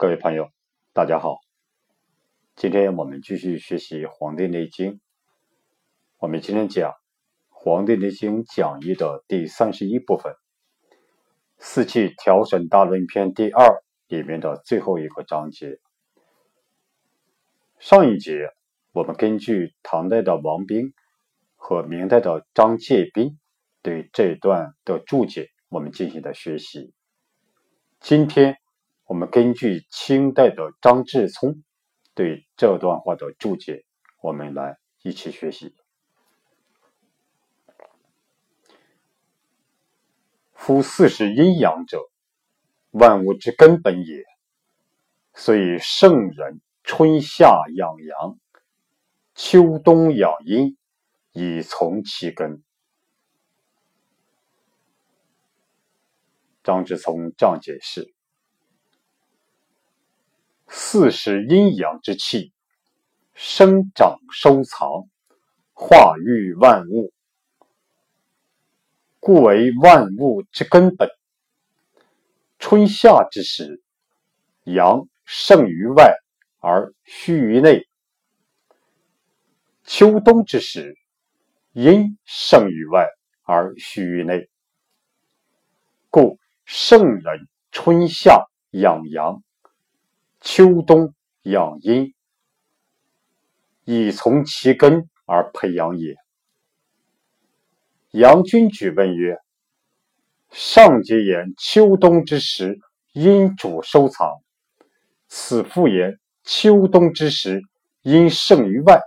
各位朋友，大家好。今天我们继续学习《黄帝内经》。我们今天讲《黄帝内经讲义》的第三十一部分《四气调整大论篇》第二里面的最后一个章节。上一节我们根据唐代的王彬和明代的张介宾对这段的注解，我们进行的学习。今天。我们根据清代的张志聪对这段话的注解，我们来一起学习。夫四时阴阳者，万物之根本也。所以圣人春夏养阳，秋冬养阴，以从其根。张志聪这样解释。四时阴阳之气，生长收藏，化育万物，故为万物之根本。春夏之时，阳盛于外而虚于内；秋冬之时，阴盛于外而虚于内。故圣人春夏养阳。秋冬养阴，以从其根而培养也。杨君举问曰：“上节言秋冬之时，阴主收藏；此复言秋冬之时，阴盛于外。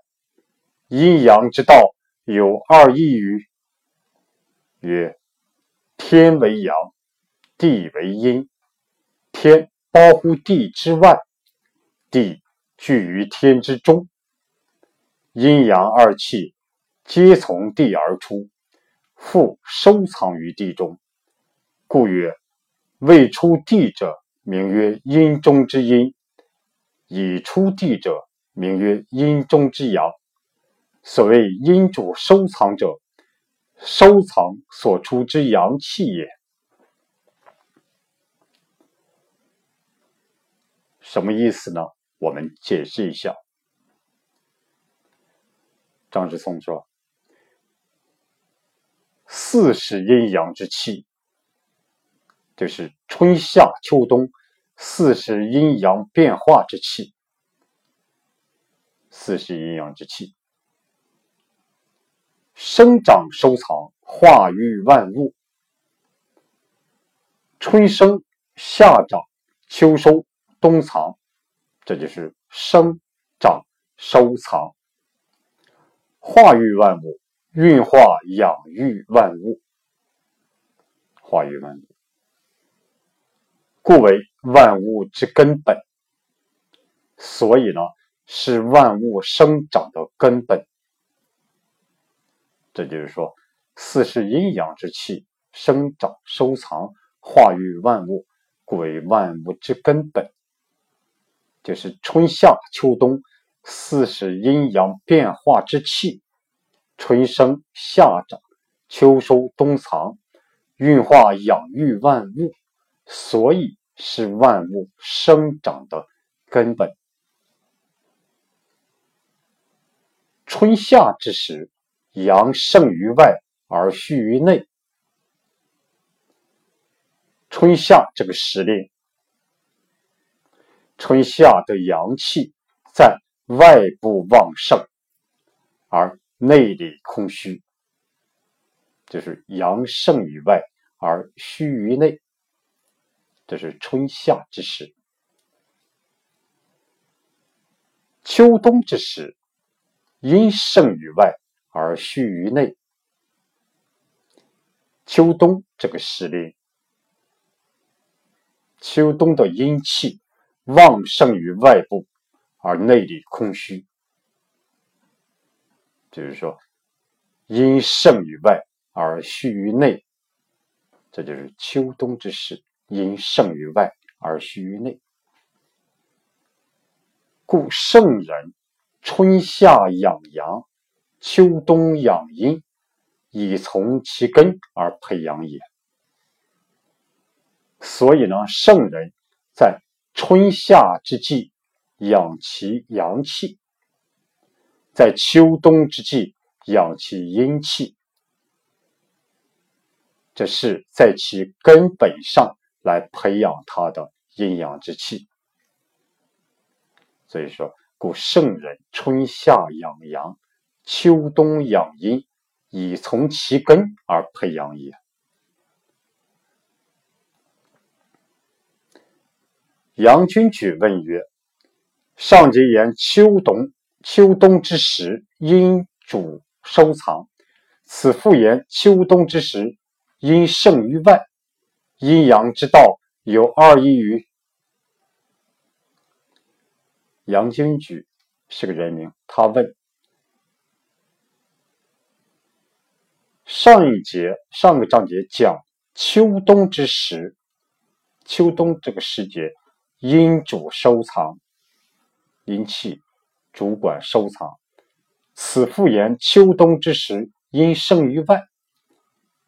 阴阳之道有二异于？”曰：“天为阳，地为阴。天。”包乎地之外，地聚于天之中。阴阳二气皆从地而出，复收藏于地中。故曰：未出地者，名曰阴中之阴；已出地者，名曰阴中之阳。所谓阴主收藏者，收藏所出之阳气也。什么意思呢？我们解释一下。张之聪说：“四时阴阳之气，就是春夏秋冬四时阴阳变化之气。四时阴阳之气，生长收藏，化育万物。春生，夏长，秋收。”冬藏，这就是生长收藏，化育万物，运化养育万物，化育万物，故为万物之根本。所以呢，是万物生长的根本。这就是说，四是阴阳之气，生长收藏，化育万物，故为万物之根本。就是春夏秋冬四时阴阳变化之气，春生夏长，秋收冬藏，运化养育万物，所以是万物生长的根本。春夏之时，阳盛于外而虚于内。春夏这个时令。春夏的阳气在外部旺盛，而内里空虚，就是阳盛于外而虚于内。这是春夏之时。秋冬之时，阴盛于外而虚于内。秋冬这个时令，秋冬的阴气。旺盛于外部，而内里空虚，就是说，阴盛于外而虚于内，这就是秋冬之时，阴盛于外而虚于内。故圣人春夏养阳，秋冬养阴，以从其根而培养也。所以呢，圣人在春夏之际养其阳气，在秋冬之际养其阴气。这是在其根本上来培养他的阴阳之气。所以说，故圣人春夏养阳，秋冬养阴，以从其根而培养也。杨君举问曰：“上节言秋冬，秋冬之时，阴主收藏。此复言秋冬之时。”阴盛于外，阴阳之道有二异于。杨君举是个人名，他问：上一节上个章节讲秋冬之时，秋冬这个时节，阴主收藏，阴气主管收藏。此复言秋冬之时，阴盛于外。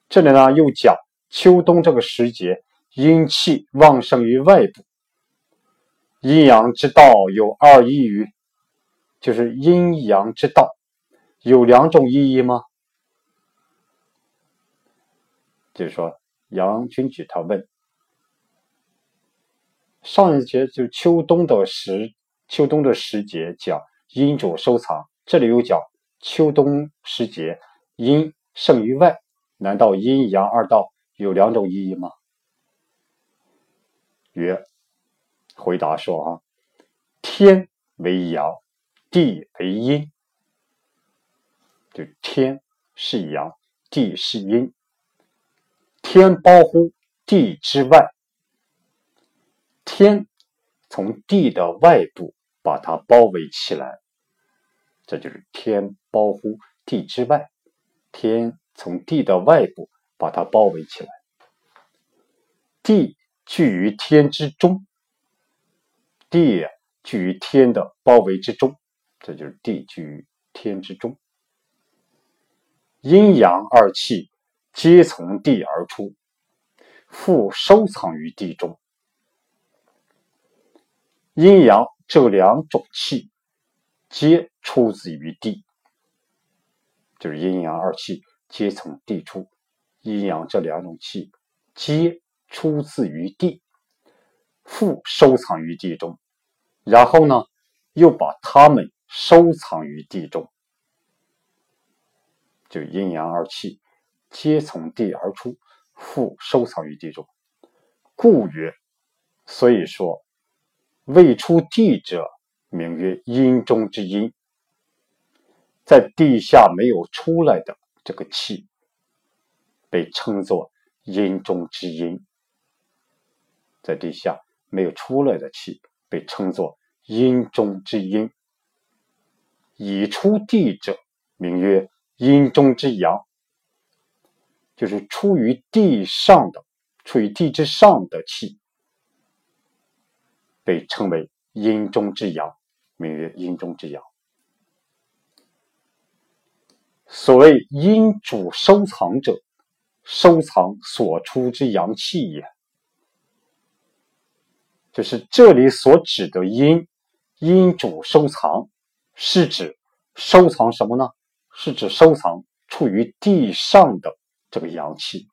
这里呢，又讲秋冬这个时节，阴气旺盛于外部。阴阳之道有二意于，就是阴阳之道有两种意义吗？就是说，杨君举他问，上一节就秋冬的时，秋冬的时节讲阴主收藏，这里又讲秋冬时节阴盛于外。难道阴阳二道有两种意义吗？曰，回答说啊，天为阳，地为阴，就天是阳，地是阴，天包乎地之外，天从地的外部把它包围起来，这就是天包乎地之外，天。从地的外部把它包围起来，地居于天之中，地居于天的包围之中，这就是地居于天之中。阴阳二气皆从地而出，复收藏于地中。阴阳这两种气皆出自于地，就是阴阳二气。皆从地出，阴阳这两种气皆出自于地，复收藏于地中，然后呢，又把它们收藏于地中，就阴阳二气皆从地而出，复收藏于地中，故曰，所以说，未出地者，名曰阴中之阴，在地下没有出来的。这个气被称作阴中之阴，在地下没有出来的气被称作阴中之阴。已出地者，名曰阴中之阳，就是出于地上的、处于地之上的气，被称为阴中之阳，名曰阴中之阳。所谓阴主收藏者，收藏所出之阳气也。就是这里所指的阴，阴主收藏，是指收藏什么呢？是指收藏处于地上的这个阳气。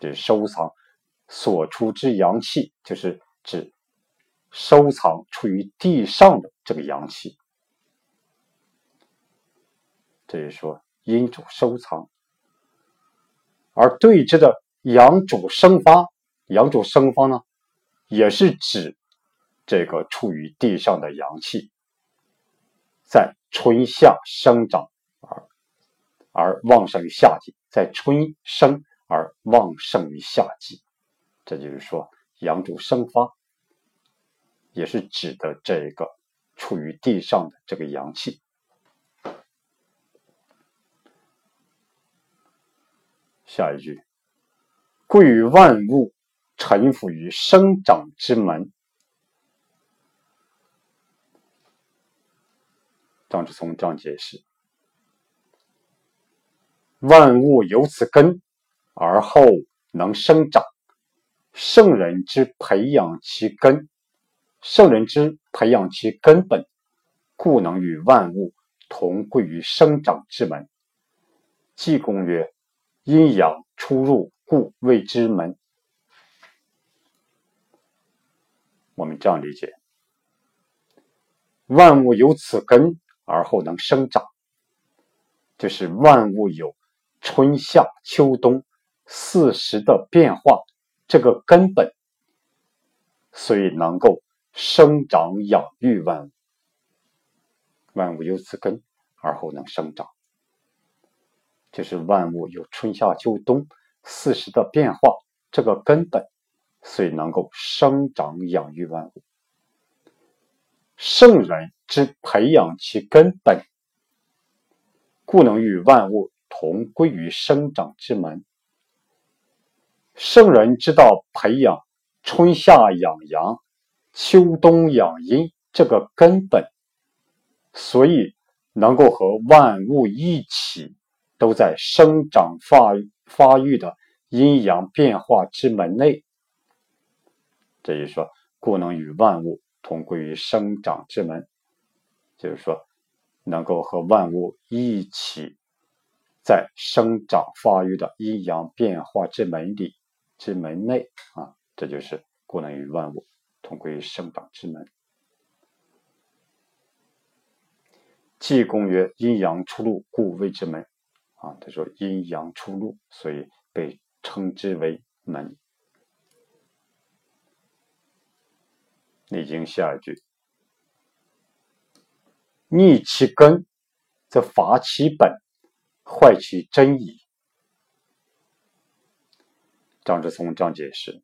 这收藏所出之阳气，就是指收藏处于地上的这个阳气。这是说阴主收藏，而对之的阳主生发，阳主生发呢，也是指这个处于地上的阳气，在春夏生长而而旺盛于夏季，在春生而旺盛于夏季，这就是说阳主生发，也是指的这个处于地上的这个阳气。下一句，故与万物臣服于生长之门。张志聪这样解释：万物由此根而后能生长，圣人之培养其根，圣人之培养其根本，故能与万物同归于生长之门。济公曰：“阴阳出入，故谓之门。”我们这样理解：万物有此根，而后能生长，就是万物有春夏秋冬四时的变化这个根本，所以能够生长养育万物。万物有此根，而后能生长，就是万物有春夏秋冬四时的变化这个根本。所以能够生长养育万物，圣人之培养其根本，故能与万物同归于生长之门。圣人知道培养春夏养阳、秋冬养阴这个根本，所以能够和万物一起，都在生长发发育的阴阳变化之门内。这一说，故能与万物同归于生长之门，就是说，能够和万物一起在生长发育的阴阳变化之门里之门内啊，这就是故能与万物同归于生长之门。济公曰：“阴阳出入，故谓之门。”啊，他说阴阳出入，所以被称之为门。内经下一句：“逆其根，则伐其本，坏其真矣。”张之聪这样解释：“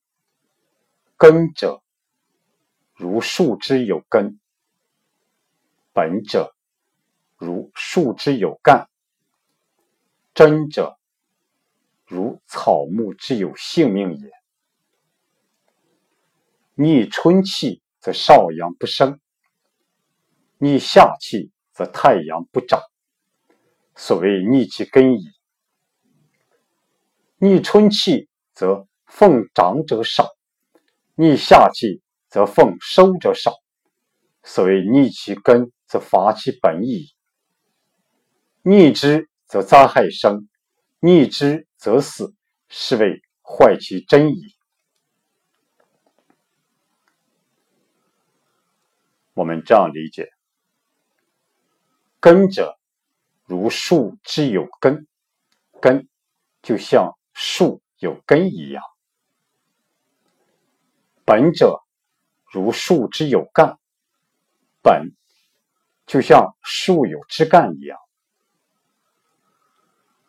根者，如树之有根；本者，如树之有干；真者，如草木之有性命也。逆春气。”则少阳不生，逆夏气则太阳不长，所谓逆其根矣。逆春气则奉长者少，逆下气则奉收者少，所谓逆其根则伐其本矣。逆之则灾害生，逆之则死，是谓坏其真矣。我们这样理解：根者，如树之有根，根就像树有根一样；本者，如树之有干，本就像树有枝干一样；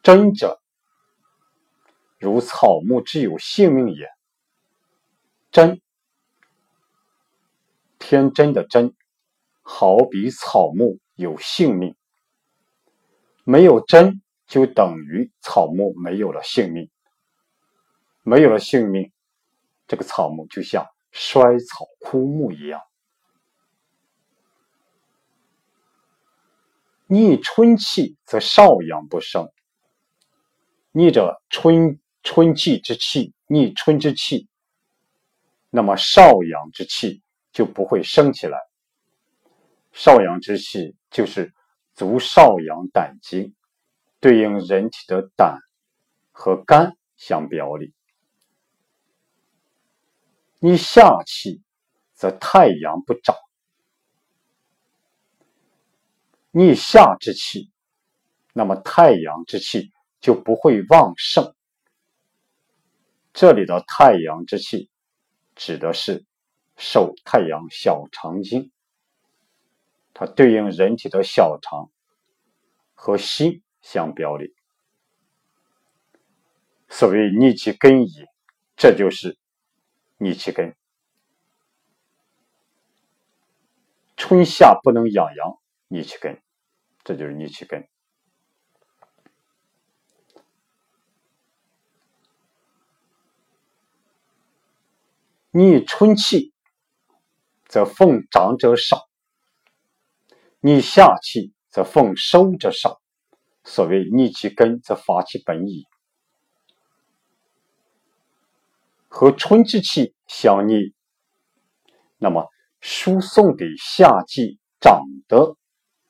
真者，如草木之有性命也。真，天真的真。好比草木有性命，没有真，就等于草木没有了性命。没有了性命，这个草木就像衰草枯木一样。逆春气，则少阳不生。逆着春春气之气，逆春之气，那么少阳之气就不会升起来。少阳之气就是足少阳胆经，对应人体的胆和肝相表里。你下气则太阳不长，逆下之气，那么太阳之气就不会旺盛。这里的太阳之气指的是手太阳小肠经。它对应人体的小肠和心相表里，所谓逆其根矣，这就是逆其根。春夏不能养阳，逆其根，这就是逆其根。逆春气，则奉长者少。逆夏气，则奉收者少。所谓逆其根，则伐其本矣。和春之气相逆，那么输送给夏季长的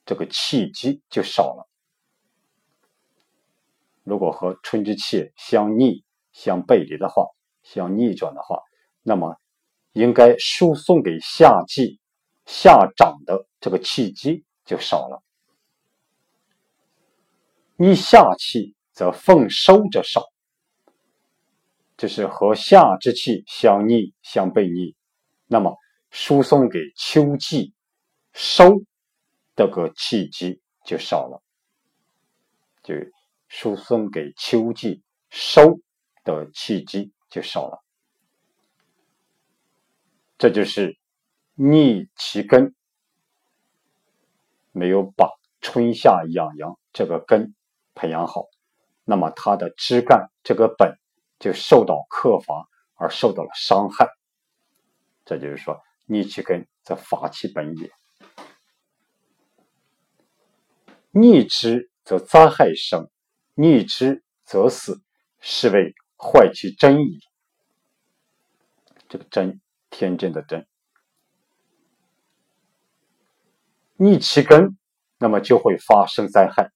这个气机就少了。如果和春之气相逆、相背离的话，相逆转的话，那么应该输送给夏季夏长的这个气机就少了。逆夏气则奉收者少，就是和夏之气相逆、相背逆，那么输送给秋季收这个气机就少了，就。输送给秋季收的气机就少了，这就是逆其根，没有把春夏养阳这个根培养好，那么它的枝干这个本就受到克伐而受到了伤害。这就是说，逆其根则伐其本也，逆之则灾害生。逆之则死，是谓坏其真矣。这个真，天真的真，逆其根，那么就会发生灾害。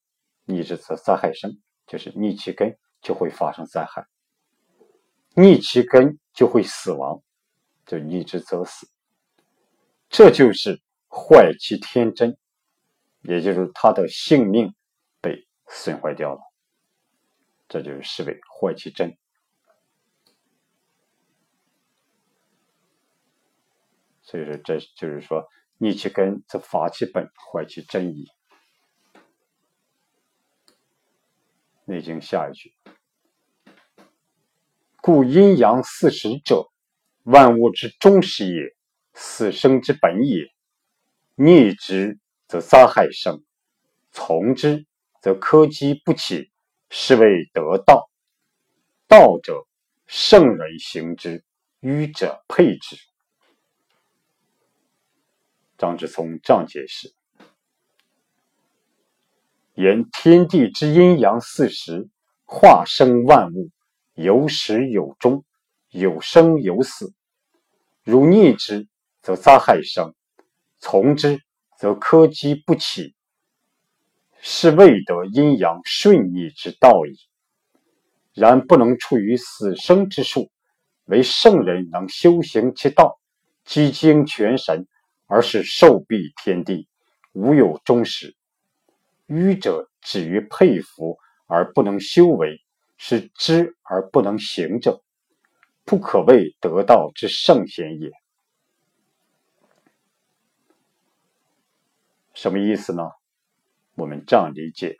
逆之则灾害生，就是逆其根就会发生灾害，逆其根就会死亡，就逆之则死。这就是坏其天真，也就是他的性命被损坏掉了。这就是视为坏其真，所以说这就是说逆其根则伐其本，坏其真矣。《内经》下一句：故阴阳四时者，万物之终始也，死生之本也。逆之则灾害生，从之则苛积不起。是谓得道，道者圣人行之，愚者配之。张之聪这样解释：言天地之阴阳四时，化生万物，有始有终，有生有死。如逆之，则灾害生；从之，则苛积不起。是未得阴阳顺逆之道矣。然不能处于死生之术，为圣人能修行其道，积精全神，而是受蔽天地，无有终始。愚者止于佩服而不能修为，是知而不能行者，不可谓得道之圣贤也。什么意思呢？我们这样理解：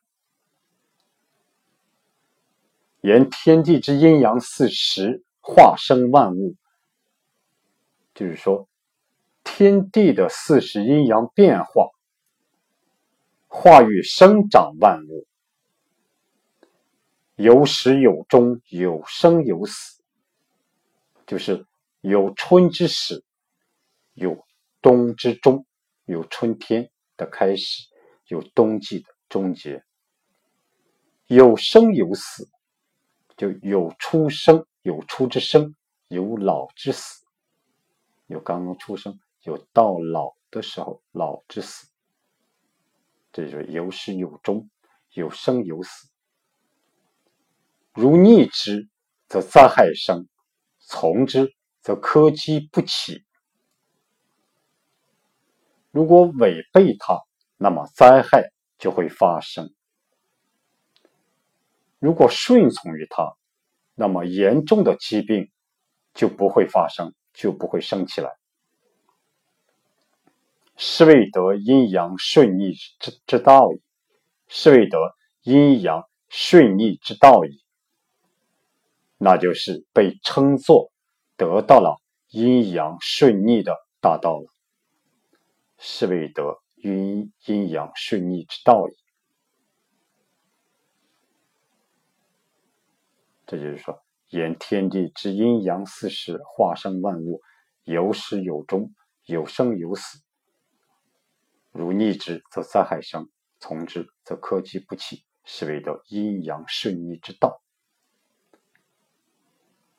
言天地之阴阳四时化生万物，就是说天地的四时阴阳变化，化育生长万物，有始有终，有生有死，就是有春之始，有冬之终，有春天的开始。有冬季的终结，有生有死，就有出生有出之生，有老之死，有刚刚出生，有到老的时候老之死，这就是有始有终，有生有死。如逆之，则灾害生；从之，则苛积不起。如果违背它。那么灾害就会发生。如果顺从于它，那么严重的疾病就不会发生，就不会生起来。是谓得阴阳顺逆之之道矣。是谓得阴阳顺逆之道矣。那就是被称作得到了阴阳顺逆的大道了。是谓得。阴阴阳顺逆之道也。这就是说，言天地之阴阳四时，化生万物，有始有终，有生有死。如逆之，则灾害生；从之，则科积不起。是谓得阴阳顺逆之道。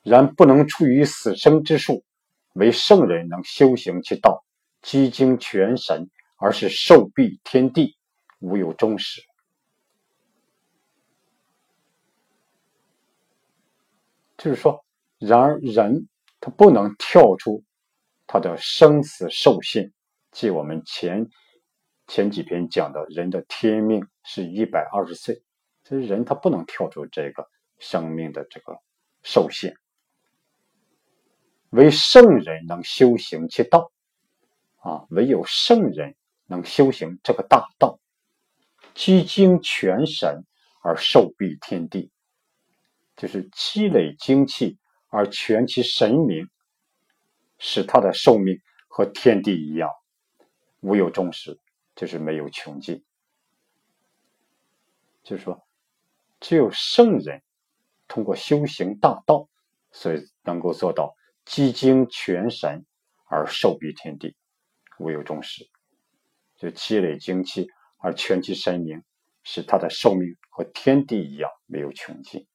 然不能出于死生之数。为圣人能修行其道，积精全神，而是受蔽天地，无有终始。就是说，然而人他不能跳出他的生死受限，即我们前前几篇讲的人的天命是一百二十岁，这人他不能跳出这个生命的这个受限。唯圣人能修行其道，啊，唯有圣人能修行这个大道，积精全神而受蔽天地，就是积累精气而全其神明，使他的寿命和天地一样，无有终始，就是没有穷尽。就是说，只有圣人通过修行大道，所以能够做到。积精全神而受蔽天地，无有终始。就积累精气而全其神明，使他的寿命和天地一样没有穷尽。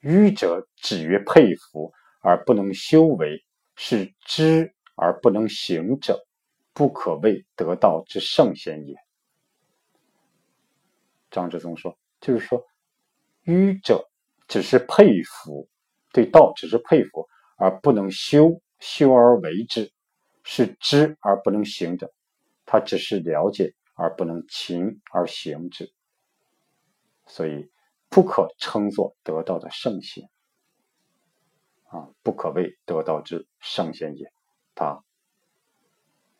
愚者止于佩服而不能修为，是知而不能行者，不可谓得道之圣贤也。张之松说，就是说，愚者只是佩服。对道只是佩服而不能修，修而为之，是知而不能行者。他只是了解而不能勤而行之，所以不可称作得道的圣贤啊，不可谓得道之圣贤也。他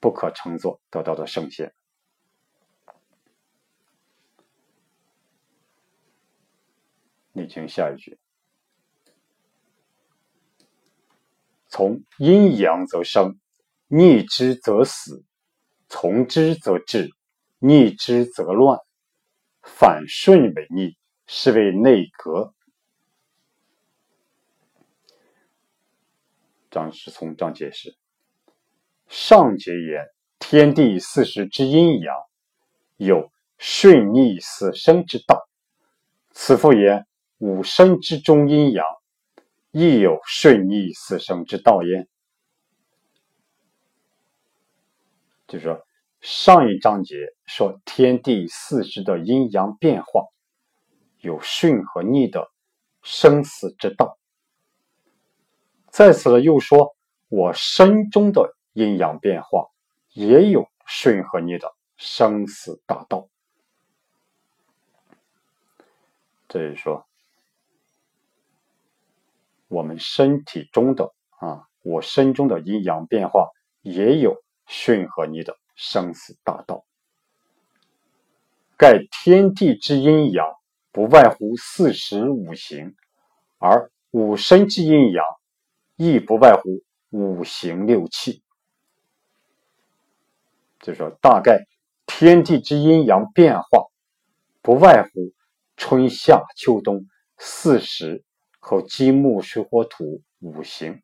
不可称作得道的圣贤。你听下一句。从阴阳则生，逆之则死；从之则治，逆之则乱。反顺为逆，是谓内格。张之聪张解释：上节言，天地四时之阴阳，有顺逆死生之道。此复言五生之中阴阳。亦有顺逆死生之道焉。就是说上一章节说天地四时的阴阳变化，有顺和逆的生死之道。在此呢，又说我身中的阴阳变化，也有顺和逆的生死大道。这是说。我们身体中的啊，我身中的阴阳变化也有顺和逆的生死大道。盖天地之阴阳，不外乎四时五行，而五身之阴阳，亦不外乎五行六气。就说大概天地之阴阳变化，不外乎春夏秋冬四时。和金木水火土五行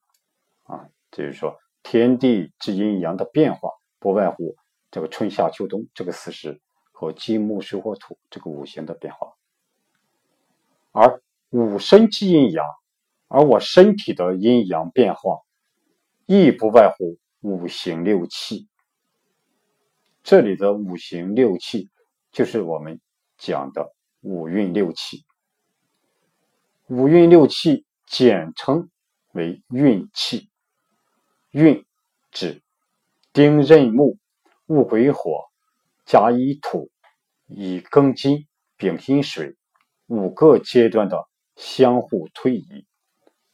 啊，就是说天地之阴阳的变化，不外乎这个春夏秋冬这个四时和金木水火土这个五行的变化。而五身之阴阳，而我身体的阴阳变化，亦不外乎五行六气。这里的五行六气，就是我们讲的五运六气。五运六气简称为运气。运指丁壬木、戊癸火、甲乙土、乙庚金、丙辛水五个阶段的相互推移。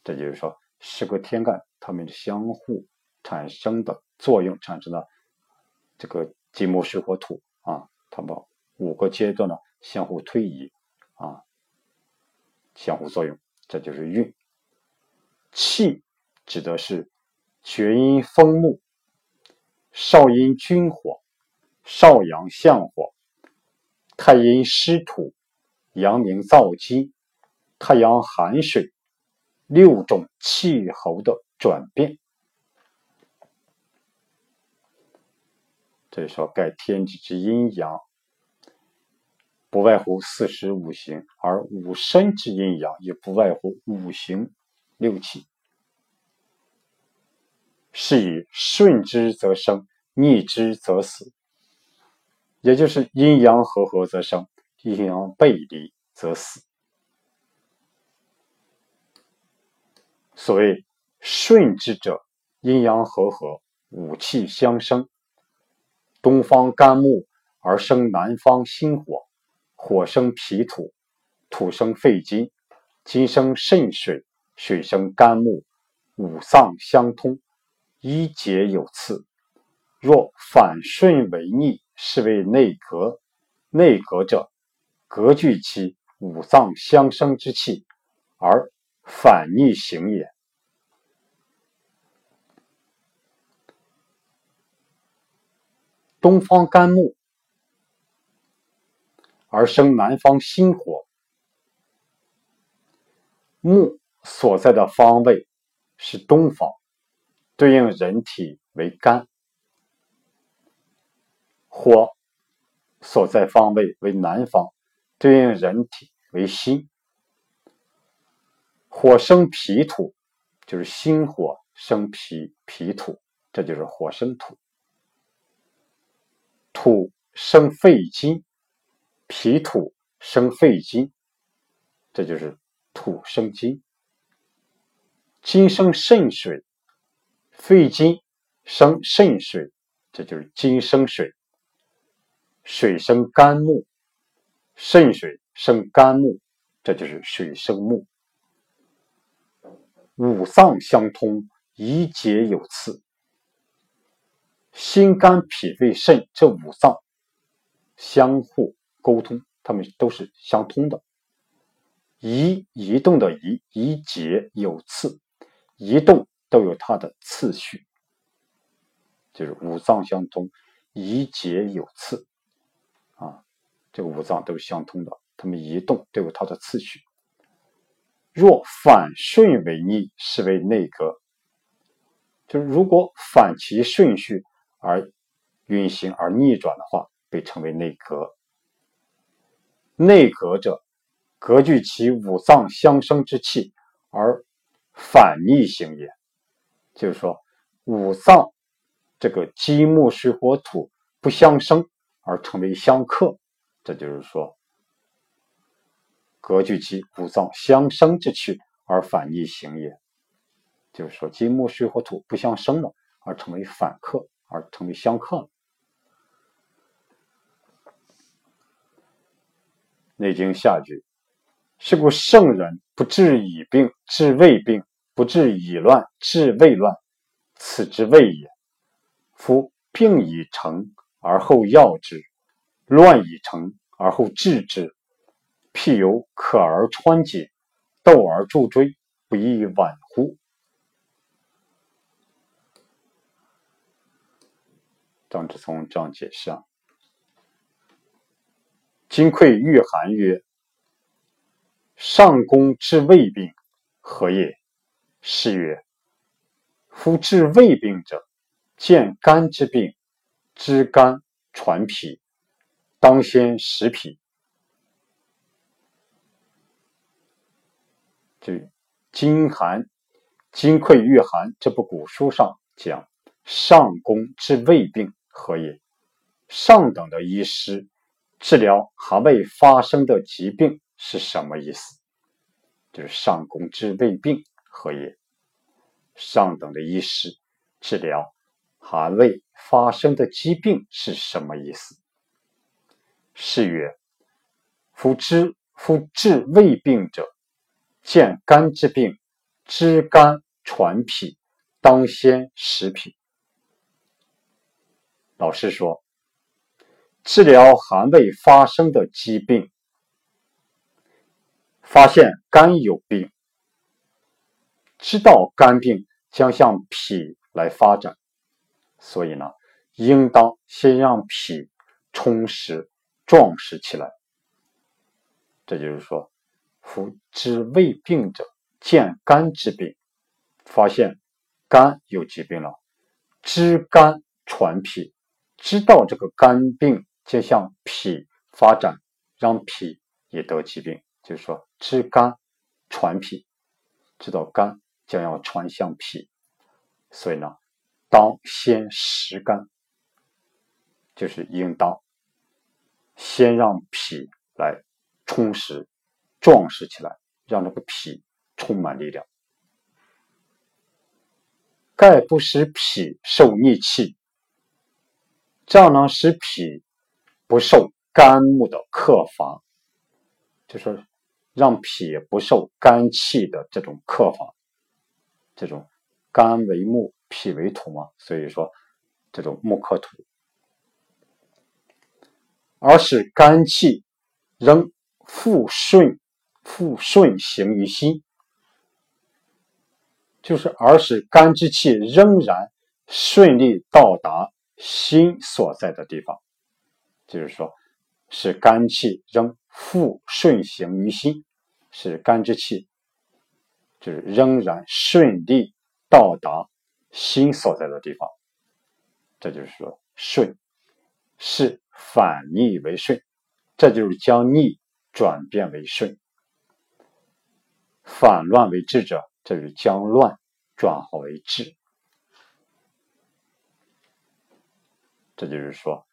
这就是说，十个天干它们相互产生的作用，产生了这个金木水火土啊，它们五个阶段的相互推移啊。相互作用，这就是运。气指的是厥阴风木，少阴君火，少阳相火，太阴湿土，阳明燥金，太阳寒水，六种气候的转变。这里说盖天地之阴阳，不外乎四时五行，而五身之阴阳也不外乎五行六气。是以顺之则生，逆之则死。也就是阴阳和合则生，阴阳背离则死。所谓顺之者，阴阳和合，五气相生。东方干木而生南方心火，火生脾土，土生肺金，金生肾水，水生肝木，五脏相通，一节有次。若反顺为逆，是为内格。内格者，格聚其五脏相生之气，而反逆行也。东方干木而生南方心火，木所在的方位是东方，对应人体为肝；火所在方位为南方，对应人体为心。火生脾土，就是心火生脾，脾土，这就是火生土。土生肺金，脾土生肺金，这就是土生金。金生肾水，肺金生肾水，这就是金生水。水生肝木，肾水生肝木，这就是水生木。五脏相通，一节有次。心、肝、脾、肺、肾这五脏相互沟通，它们都是相通的。移移动的移，移节有次，移动都有它的次序，就是五脏相通，移节有次啊，这个五脏都是相通的，它们移动都有它的次序。若反顺为逆，是为内阁。就是如果反其顺序。而运行而逆转的话，被称为内阁。内格者，格聚其五脏相生之气而反逆行也。就是说，五脏这个金木水火土不相生而成为相克，这就是说，格聚其五脏相生之气而反逆行也。就是说，金木水火土不相生了，而成为反克。而成为相克了。《内经》下句：“是故圣人不治已病，治未病；不治已乱，治未乱。此之谓也。夫病已成而后药之，乱已成而后治之。譬有渴而穿解，斗而助追，不亦晚乎？”张志聪这样解释啊：“金匮御寒曰：‘上宫治未病，何也？’是曰：‘夫治未病者，见肝之病，知肝传脾，当先食脾。’这金寒，金匮御寒这部古书上讲，上宫治未病。”何也？上等的医师治疗还未发生的疾病是什么意思？就是上工治未病，何也？上等的医师治疗还未发生的疾病是什么意思？是曰：夫知夫治未病者，见肝之病，知肝传脾，当先食脾。老师说，治疗还未发生的疾病，发现肝有病，知道肝病将向脾来发展，所以呢，应当先让脾充实壮实起来。这就是说，夫知未病者，见肝之病，发现肝有疾病了，知肝传脾。知道这个肝病将向脾发展，让脾也得疾病。就是说，知肝传脾，知道肝将要传向脾，所以呢，当先食肝，就是应当先让脾来充实、壮实起来，让这个脾充满力量。盖不使脾受逆气，这样呢，使脾不受肝木的克伐，就是让脾不受肝气的这种克伐，这种肝为木，脾为土嘛，所以说这种木克土，而使肝气仍复顺复顺行于心。就是，而使肝之气仍然顺利到达心所在的地方，就是说，使肝气仍复顺行于心，使肝之气就是仍然顺利到达心所在的地方。这就是说，顺是反逆为顺，这就是将逆转变为顺，反乱为治者。这是将乱转化为治，这就是说，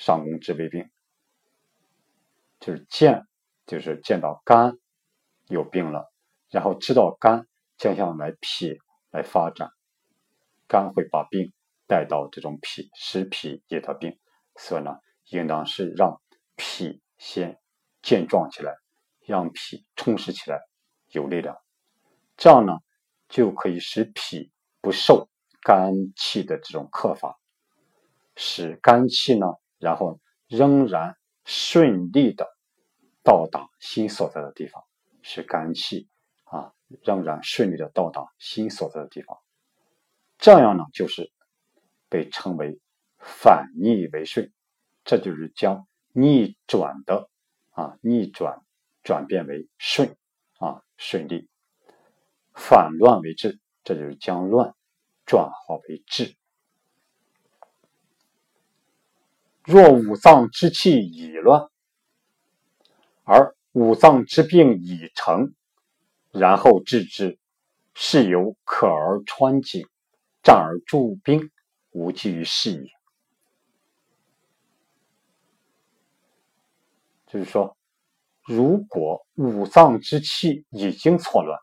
上攻治未病，就是见，就是见到肝有病了，然后知道肝将向来脾来发展，肝会把病带到这种脾，使脾也得病，所以呢，应当是让脾先健壮起来，让脾充实起来，有力量。这样呢，就可以使脾不受肝气的这种克伐，使肝气呢，然后仍然顺利的到达心所在的地方，是肝气啊仍然顺利的到达心所在的地方。这样呢，就是被称为反逆为顺，这就是将逆转的啊逆转转变为顺啊顺利。反乱为治，这就是将乱转化为治。若五脏之气已乱，而五脏之病已成，然后治之，是由可而穿井，战而助兵，无济于事也。就是说，如果五脏之气已经错乱，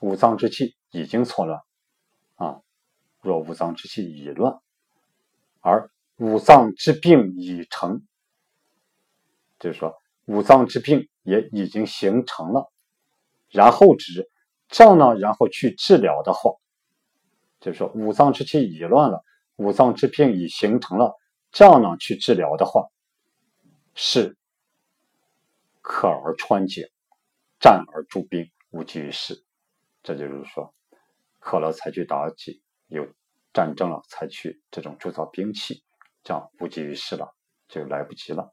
五脏之气已经错乱，啊，若五脏之气已乱，而五脏之病已成，就是说五脏之病也已经形成了，然后治，这样呢，然后去治疗的话，就是说五脏之气已乱了，五脏之病已形成了，这样呢去治疗的话，是克而穿井，战而助兵，无济于事。这就是说，渴了才去打击，有战争了才去这种铸造兵器，这样无济于事了，就来不及了。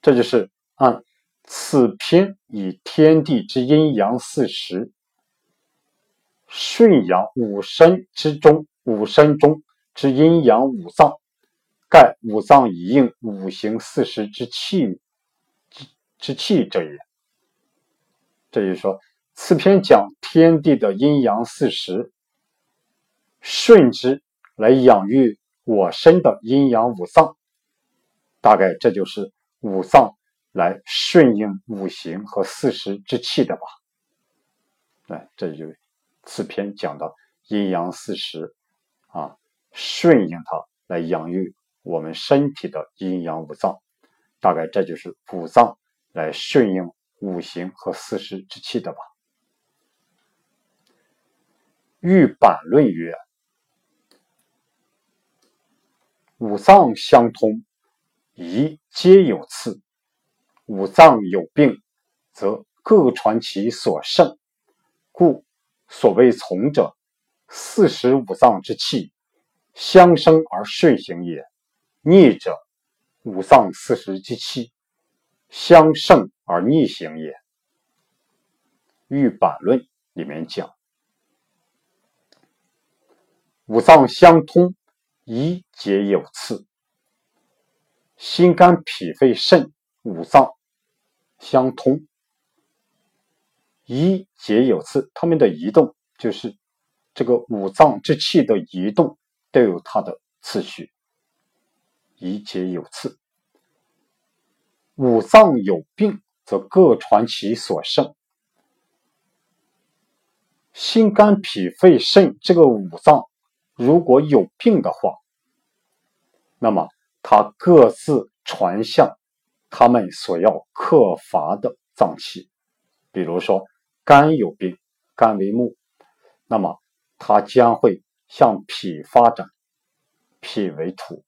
这就是按此篇以天地之阴阳四时，顺阳五身之中，五身中之阴阳五脏，盖五脏以应五行四时之气之之气者也。这就是说，此篇讲天地的阴阳四时，顺之来养育我身的阴阳五脏，大概这就是五脏来顺应五行和四时之气的吧。哎，这就此篇讲的阴阳四时啊，顺应它来养育我们身体的阴阳五脏，大概这就是五脏来顺应。五行和四时之气的吧。欲板论曰：五脏相通，宜皆有次。五脏有病，则各传其所胜，故所谓从者，四时五脏之气相生而顺行也；逆者，五脏四时之气相胜。而逆行也。玉板论里面讲，五脏相通，一节有次。心肝脾肺肾五脏相通，一节有次，它们的移动就是这个五脏之气的移动都有它的次序，一节有次。五脏有病，则各传其所胜。心肝脾肺肾这个五脏如果有病的话，那么它各自传向他们所要克伐的脏器。比如说肝有病，肝为木，那么它将会向脾发展，脾为土，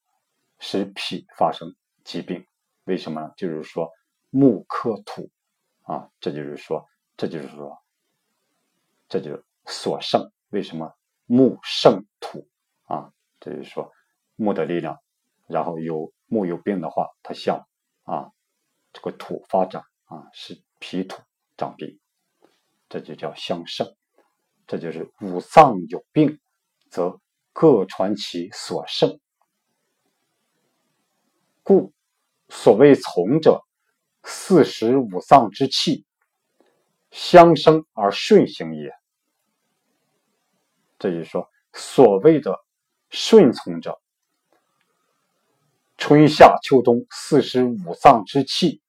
使脾发生疾病。为什么呢？就是说木克土啊，这就是说，这就是说，这就所胜。为什么木胜土啊？这就是说木的力量，然后有木有病的话，它向啊这个土发展啊，使脾土长病，这就叫相胜。这就是五脏有病，则各传其所胜，故。所谓从者，四时五脏之气相生而顺行也。这就是说，所谓的顺从者，春夏秋冬四时五脏之气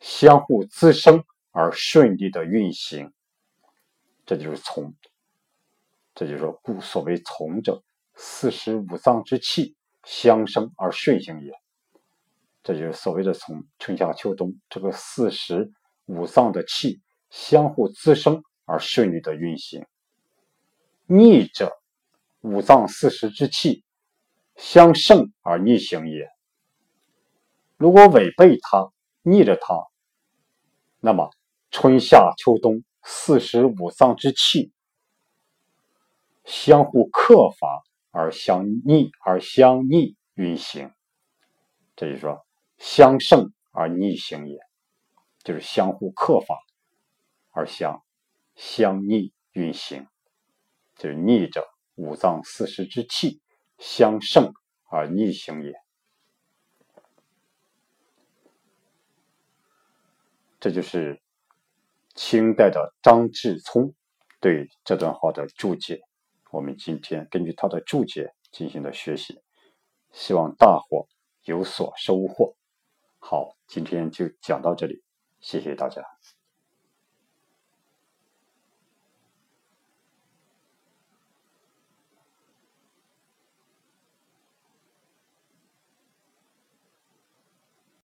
相互滋生而顺利的运行，这就是从。这就是说，故所谓从者，四时五脏之气相生而顺行也。这就是所谓的从春夏秋冬这个四时五脏的气相互滋生而顺利的运行。逆者，五脏四时之气相胜而逆行也。如果违背它，逆着它，那么春夏秋冬四时五脏之气相互克伐而相逆而相逆运行。这就是说。相胜而逆行也，就是相互克伐而相相逆运行，就是逆着五脏四时之气相胜而逆行也。这就是清代的张志聪对这段话的注解。我们今天根据他的注解进行了学习，希望大伙有所收获。好，今天就讲到这里，谢谢大家。